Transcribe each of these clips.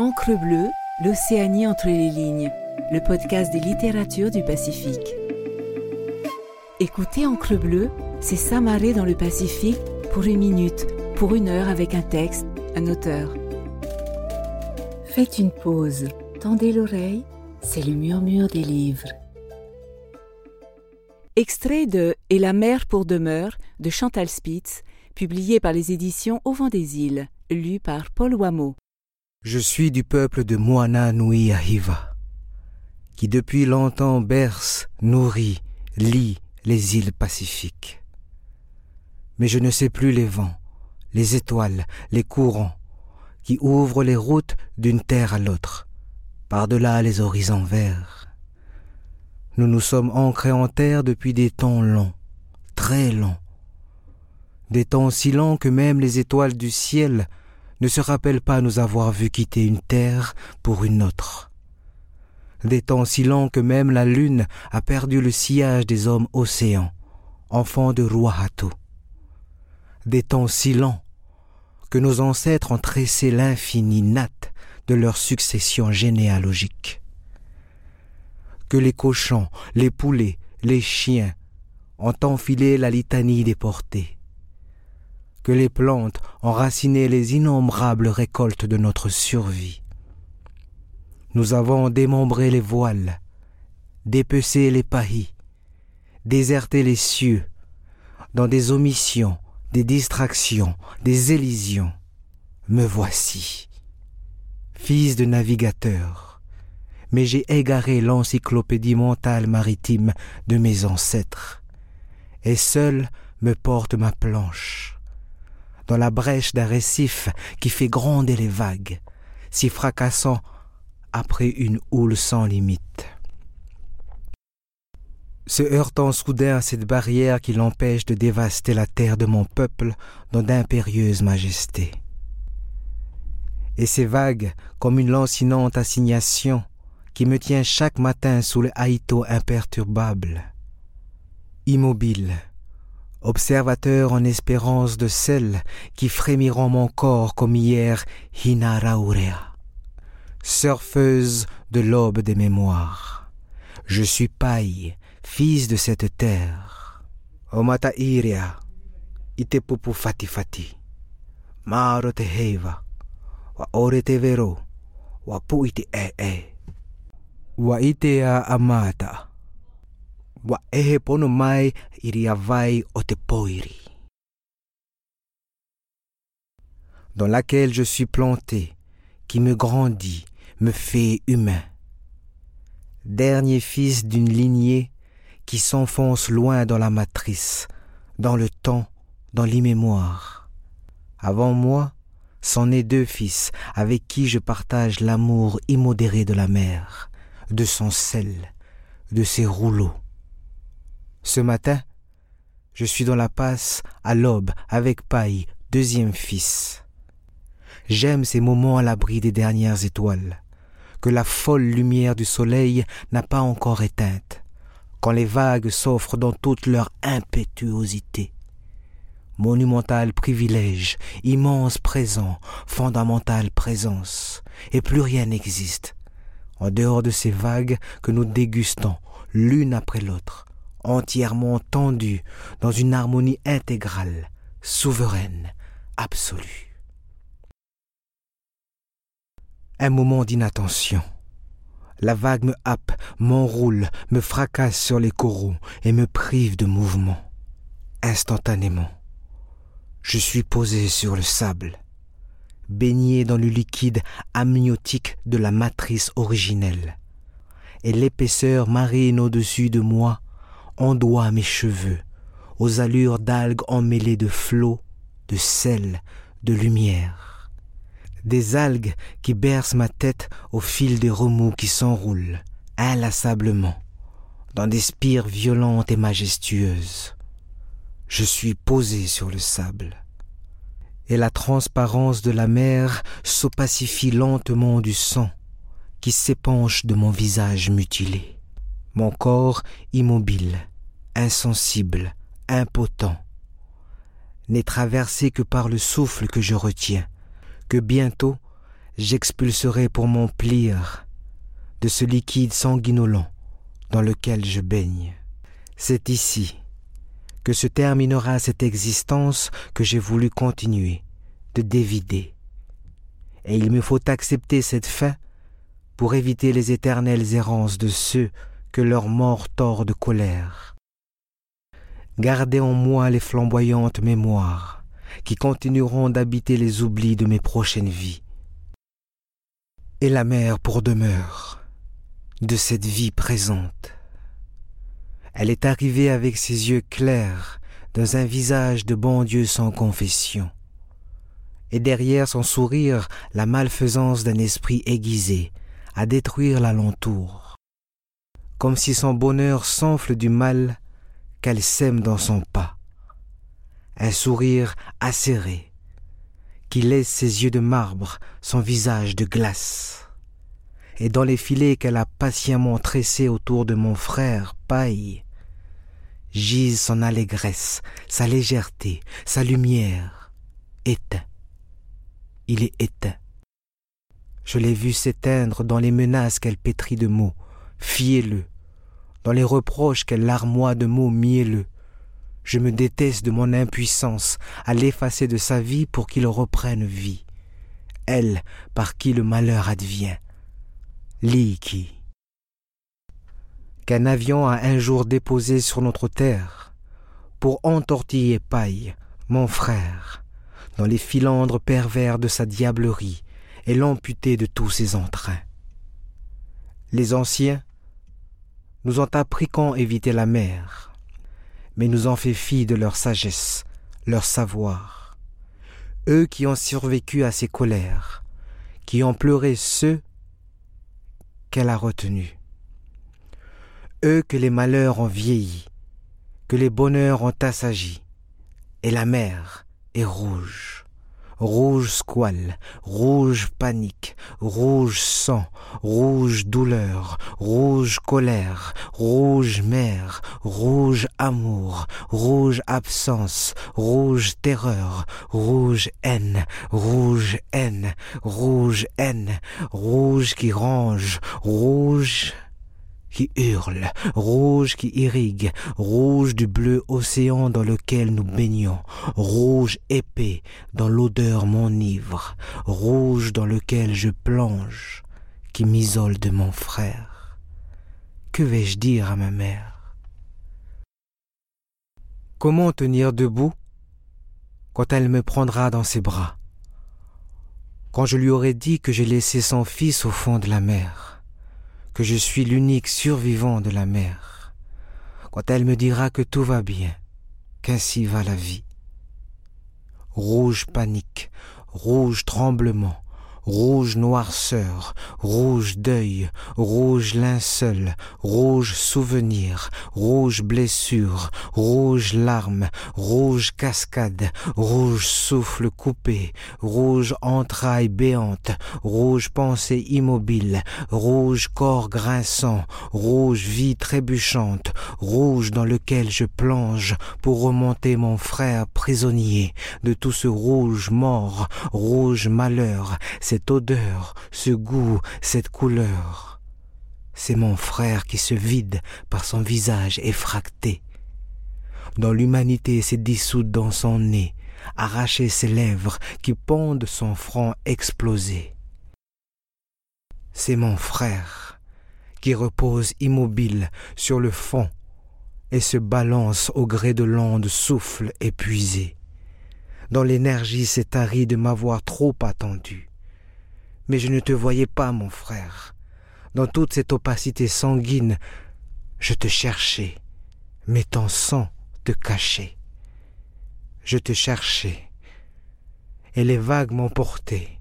Encre bleue, l'Océanie entre les lignes, le podcast des littératures du Pacifique. Écoutez Encre bleue, c'est s'amarrer dans le Pacifique pour une minute, pour une heure avec un texte, un auteur. Faites une pause, tendez l'oreille, c'est le murmure des livres. Extrait de Et la mer pour demeure de Chantal Spitz, publié par les éditions Au vent des îles, lu par Paul Wameau. Je suis du peuple de Moana Nui Ahiva, qui depuis longtemps berce, nourrit, lie les îles pacifiques. Mais je ne sais plus les vents, les étoiles, les courants, qui ouvrent les routes d'une terre à l'autre, par-delà les horizons verts. Nous nous sommes ancrés en terre depuis des temps longs, très longs, des temps si longs que même les étoiles du ciel ne se rappelle pas nous avoir vu quitter une terre pour une autre. Des temps si longs que même la lune a perdu le sillage des hommes océans, enfants de Ruahatu. Des temps si longs que nos ancêtres ont tressé l'infini nat de leur succession généalogique. Que les cochons, les poulets, les chiens ont enfilé la litanie des portées que les plantes enracinaient les innombrables récoltes de notre survie. Nous avons démembré les voiles, dépecé les pahis, déserté les cieux, dans des omissions, des distractions, des élisions. Me voici, fils de navigateur, mais j'ai égaré l'encyclopédie mentale maritime de mes ancêtres, et seul me porte ma planche dans la brèche d'un récif qui fait gronder les vagues, si fracassant après une houle sans limite. Se heurtant soudain à cette barrière qui l'empêche de dévaster la terre de mon peuple dans d'impérieuses majestés. Et ces vagues comme une lancinante assignation qui me tient chaque matin sous le haïto imperturbable, immobile, observateur en espérance de celles qui frémiront mon corps comme hier Hinaraurea, surfeuse de l'aube des mémoires. Je suis paille, fils de cette terre. Omata iria, ite pupu fati fati. Maro te heiva, wa ore te vero, wa pu ite e e. Wa ite a amata ehe. Dans laquelle je suis planté, qui me grandit, me fait humain. Dernier fils d'une lignée qui s'enfonce loin dans la matrice, dans le temps, dans l'immémoire. Avant moi, c'en est deux fils avec qui je partage l'amour immodéré de la mer, de son sel, de ses rouleaux. Ce matin, je suis dans la passe à l'aube avec Paille, deuxième fils. J'aime ces moments à l'abri des dernières étoiles, que la folle lumière du soleil n'a pas encore éteinte, quand les vagues s'offrent dans toute leur impétuosité. Monumental privilège, immense présent, fondamental présence, et plus rien n'existe, en dehors de ces vagues que nous dégustons l'une après l'autre, entièrement tendu dans une harmonie intégrale, souveraine, absolue. Un moment d'inattention. La vague me happe, m'enroule, me fracasse sur les coraux et me prive de mouvement. Instantanément, je suis posé sur le sable, baigné dans le liquide amniotique de la matrice originelle, et l'épaisseur marine au-dessus de moi ondoie mes cheveux, aux allures d'algues emmêlées de flots, de sel, de lumière. Des algues qui bercent ma tête au fil des remous qui s'enroulent, inlassablement, dans des spires violentes et majestueuses. Je suis posé sur le sable. Et la transparence de la mer s'opacifie lentement du sang qui s'épanche de mon visage mutilé. Mon corps immobile, insensible, impotent, n'est traversé que par le souffle que je retiens, que bientôt j'expulserai pour m'emplir de ce liquide sanguinolent dans lequel je baigne. C'est ici que se terminera cette existence que j'ai voulu continuer de dévider. Et il me faut accepter cette fin pour éviter les éternelles errances de ceux que leur mort tord de colère. Gardez en moi les flamboyantes mémoires qui continueront d'habiter les oublis de mes prochaines vies. Et la mer pour demeure de cette vie présente. Elle est arrivée avec ses yeux clairs dans un visage de bon Dieu sans confession, et derrière son sourire la malfaisance d'un esprit aiguisé à détruire l'alentour, comme si son bonheur s'enfle du mal qu'elle sème dans son pas. Un sourire acéré qui laisse ses yeux de marbre, son visage de glace. Et dans les filets qu'elle a patiemment tressés autour de mon frère, paille, gise son allégresse, sa légèreté, sa lumière, éteint. Il est éteint. Je l'ai vu s'éteindre dans les menaces qu'elle pétrit de mots, fiez-le, dans les reproches qu'elle larmoie de mots mielleux. Je me déteste de mon impuissance à l'effacer de sa vie pour qu'il reprenne vie. Elle, par qui le malheur advient. Liki. Qu'un avion a un jour déposé sur notre terre pour entortiller paille, mon frère, dans les filandres pervers de sa diablerie et l'amputer de tous ses entrains. Les anciens nous ont appris quand éviter la mer, mais nous ont fait fi de leur sagesse, leur savoir. Eux qui ont survécu à ses colères, qui ont pleuré ceux qu'elle a retenus. Eux que les malheurs ont vieilli, que les bonheurs ont assagi, et la mer est rouge rouge squale, rouge panique, rouge sang, rouge douleur, rouge colère, rouge mer, rouge amour, rouge absence, rouge terreur, rouge haine, rouge haine, rouge haine, rouge qui range, rouge qui hurle, rouge qui irrigue, rouge du bleu océan dans lequel nous baignons, rouge épais dans l'odeur m'enivre, rouge dans lequel je plonge, qui m'isole de mon frère. Que vais-je dire à ma mère? Comment tenir debout quand elle me prendra dans ses bras? Quand je lui aurai dit que j'ai laissé son fils au fond de la mer? Que je suis l'unique survivant de la mer, quand elle me dira que tout va bien, qu'ainsi va la vie. Rouge panique, rouge tremblement, rouge noirceur, rouge deuil, rouge linceul, rouge souvenir, rouge blessure, rouge larmes, rouge cascade, rouge souffle coupé, rouge entrailles béante, rouge pensée immobile, rouge corps grinçant, rouge vie trébuchante, rouge dans lequel je plonge pour remonter mon frère prisonnier de tout ce rouge mort, rouge malheur, cette odeur, ce goût, cette couleur. C'est mon frère qui se vide par son visage effracté. Dans l'humanité s'est dissoute dans son nez, arraché ses lèvres qui pondent son front explosé. C'est mon frère qui repose immobile sur le fond et se balance au gré de l'onde souffle épuisé, dont l'énergie s'est tarie de m'avoir trop attendu mais je ne te voyais pas, mon frère. Dans toute cette opacité sanguine, je te cherchais, mais ton sang te cachait. Je te cherchais, et les vagues m'emportaient.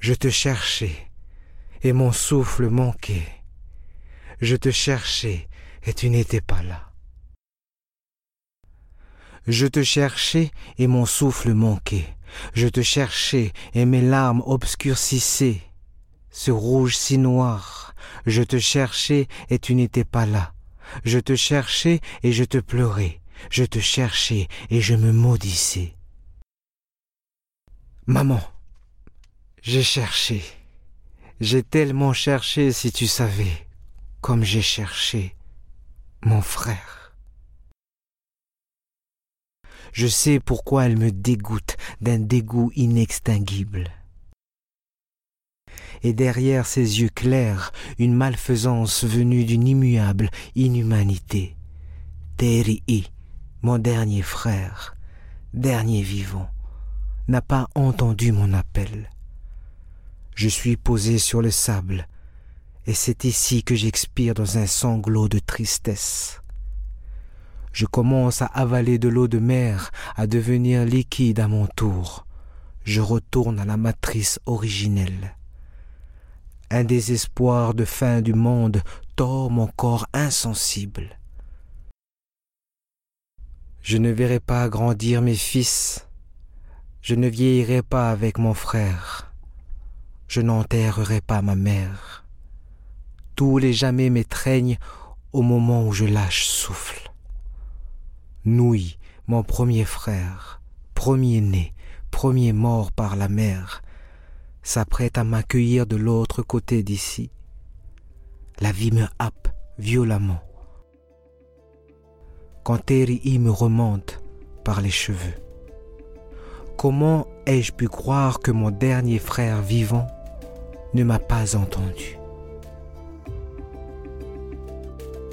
Je te cherchais, et mon souffle manquait. Je te cherchais, et tu n'étais pas là. Je te cherchais, et mon souffle manquait. Je te cherchais et mes larmes obscurcissaient ce rouge si noir. Je te cherchais et tu n'étais pas là. Je te cherchais et je te pleurais. Je te cherchais et je me maudissais. Maman, J'ai cherché. J'ai tellement cherché si tu savais, comme j'ai cherché mon frère. Je sais pourquoi elle me dégoûte d'un dégoût inextinguible. Et derrière ses yeux clairs, une malfaisance venue d'une immuable inhumanité. Terii, mon dernier frère, dernier vivant, n'a pas entendu mon appel. Je suis posé sur le sable, et c'est ici que j'expire dans un sanglot de tristesse. Je commence à avaler de l'eau de mer, à devenir liquide à mon tour. Je retourne à la matrice originelle. Un désespoir de fin du monde tord mon corps insensible. Je ne verrai pas grandir mes fils. Je ne vieillirai pas avec mon frère. Je n'enterrerai pas ma mère tous les jamais m'étreignent au moment où je lâche souffle. Nouille, mon premier frère, premier né, premier mort par la mer, s'apprête à m'accueillir de l'autre côté d'ici. La vie me happe violemment. Quand Terii me remonte par les cheveux. Comment ai-je pu croire que mon dernier frère vivant ne m'a pas entendu?